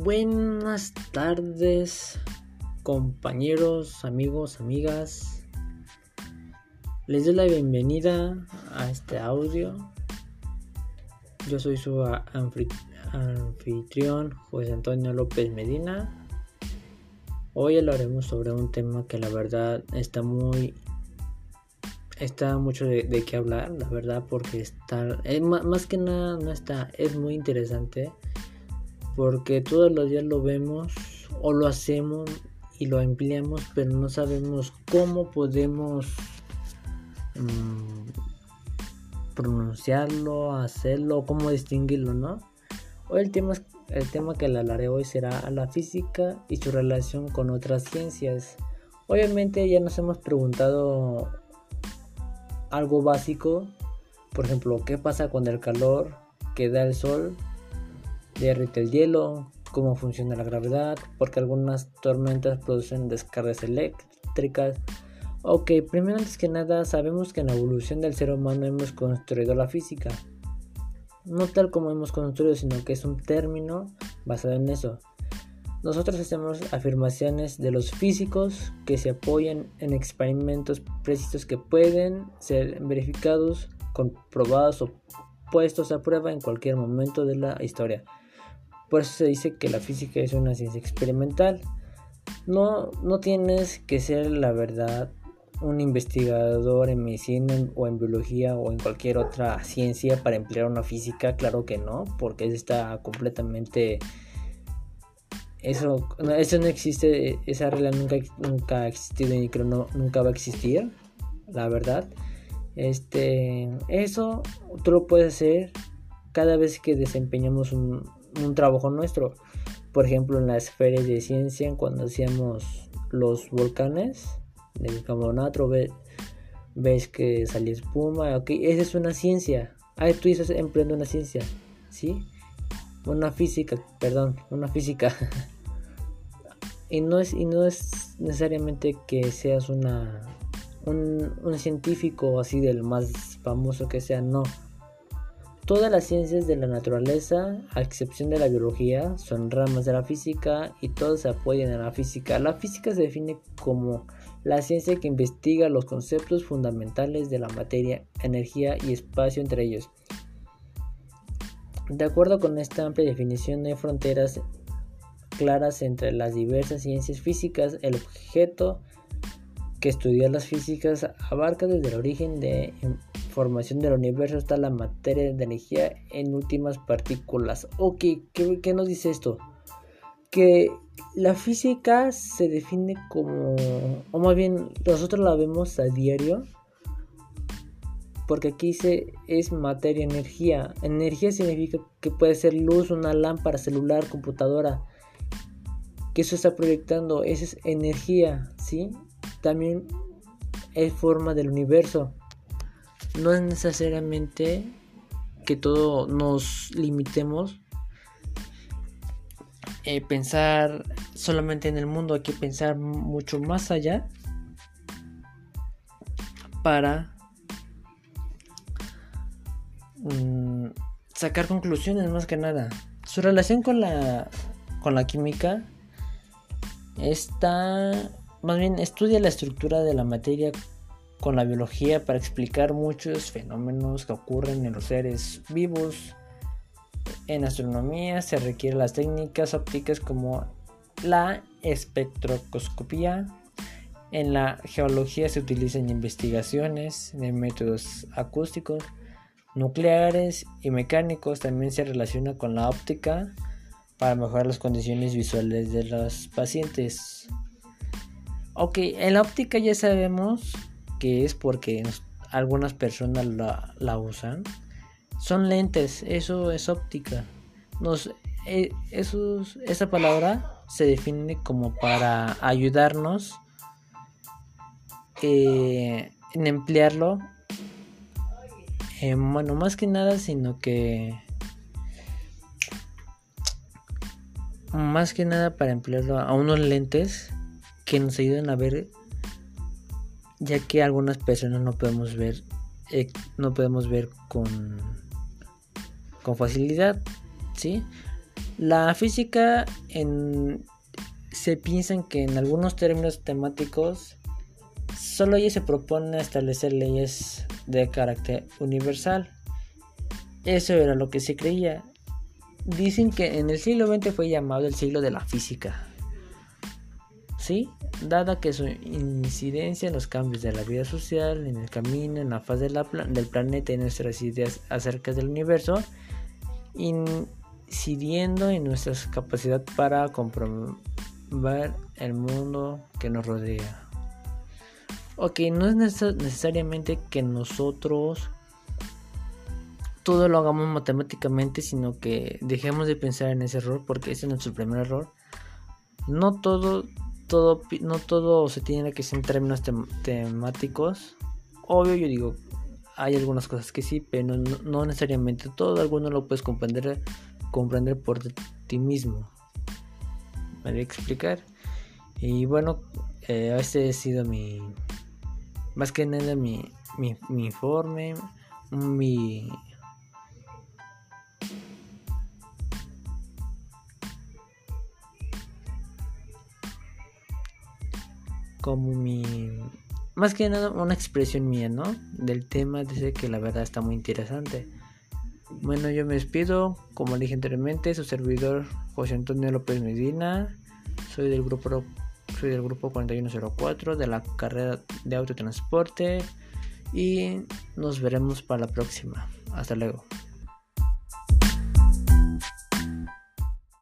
Buenas tardes, compañeros, amigos, amigas. Les doy la bienvenida a este audio. Yo soy su anfitrión, José Antonio López Medina. Hoy hablaremos sobre un tema que la verdad está muy está mucho de, qué hablar, la verdad, porque está más que nada no está, es muy interesante porque todos los días lo vemos o lo hacemos y lo empleamos, pero no sabemos cómo podemos mm, pronunciarlo, hacerlo, cómo distinguirlo, ¿no? Hoy el tema, el tema que le hablaré hoy será la física y su relación con otras ciencias. Obviamente ya nos hemos preguntado algo básico, por ejemplo, ¿qué pasa con el calor que da el sol derrite el hielo, cómo funciona la gravedad, porque algunas tormentas producen descargas eléctricas. Ok, primero antes que nada sabemos que en la evolución del ser humano hemos construido la física. No tal como hemos construido, sino que es un término basado en eso. Nosotros hacemos afirmaciones de los físicos que se apoyan en experimentos precisos que pueden ser verificados, comprobados o puestos a prueba en cualquier momento de la historia. Por eso se dice que la física es una ciencia experimental. No, no tienes que ser la verdad un investigador en medicina o en biología o en cualquier otra ciencia para emplear una física, claro que no, porque está completamente eso, eso no existe, esa regla nunca, nunca ha existido y creo no, nunca va a existir, la verdad. Este, eso tú lo puedes hacer cada vez que desempeñamos un, un trabajo nuestro. Por ejemplo, en las ferias de ciencia, cuando hacíamos los volcanes del carbonato, ves que salía espuma, ok, esa es una ciencia. Ah, tú estás empleando una ciencia, ¿sí? Una física, perdón, una física. y, no es, y no es necesariamente que seas una, un, un científico así del más famoso que sea, no Todas las ciencias de la naturaleza, a excepción de la biología, son ramas de la física y todas se apoyan en la física. La física se define como la ciencia que investiga los conceptos fundamentales de la materia, energía y espacio entre ellos. De acuerdo con esta amplia definición, no hay fronteras claras entre las diversas ciencias físicas. El objeto que estudia las físicas abarca desde el origen de formación del universo está la materia de energía en últimas partículas. Ok, ¿qué, nos dice esto? Que la física se define como, o más bien nosotros la vemos a diario, porque aquí se, es materia, energía. Energía significa que puede ser luz, una lámpara, celular, computadora. Que eso está proyectando, esa es energía, ¿sí? También es forma del universo no es necesariamente que todo nos limitemos eh, pensar solamente en el mundo, hay que pensar mucho más allá para mm, sacar conclusiones más que nada. Su relación con la con la química está más bien estudia la estructura de la materia con la biología para explicar muchos fenómenos que ocurren en los seres vivos. En astronomía se requieren las técnicas ópticas como la espectroscopía. En la geología se utilizan investigaciones de métodos acústicos, nucleares y mecánicos. También se relaciona con la óptica para mejorar las condiciones visuales de los pacientes. Ok, en la óptica ya sabemos que es porque algunas personas la, usan, son lentes, eso es óptica. Nos, eh, esa palabra se define como para ayudarnos eh, en emplearlo. Eh, bueno, más que nada, sino que más que nada para emplearlo a unos lentes que nos ayuden a ver ya que algunas personas no podemos ver eh, no podemos ver con con facilidad sí La física se piensa que en algunos términos temáticos solo ella se propone establecer leyes de carácter universal. Eso era lo que se creía. Dicen que en el siglo XX fue llamado el siglo de la física. ¿Sí? Dada que su incidencia en los cambios de la vida social, en el camino, en la faz del planeta y nuestras ideas acerca del universo, incidiendo en nuestra capacidad para comprender el mundo que nos rodea. Ok, no es necesariamente que nosotros todo lo hagamos matemáticamente, sino que dejemos de pensar en ese error, porque ese es nuestro primer error. No todo, todo, no todo se tiene que ser en términos temáticos. Obvio, yo digo, hay algunas cosas que sí, pero no, necesariamente todo. Alguno lo puedes comprender, comprender por ti mismo. Me voy a explicar. Y bueno, eh, este ha sido mi más que nada mi, mi, mi informe, mi... como mi más que nada una expresión mía, ¿no? Del tema, dice que la verdad está muy interesante. Bueno, yo me despido, como dije anteriormente, su servidor José Antonio López Medina, soy del grupo soy del grupo 4104 de la carrera de autotransporte y nos veremos para la próxima. Hasta luego.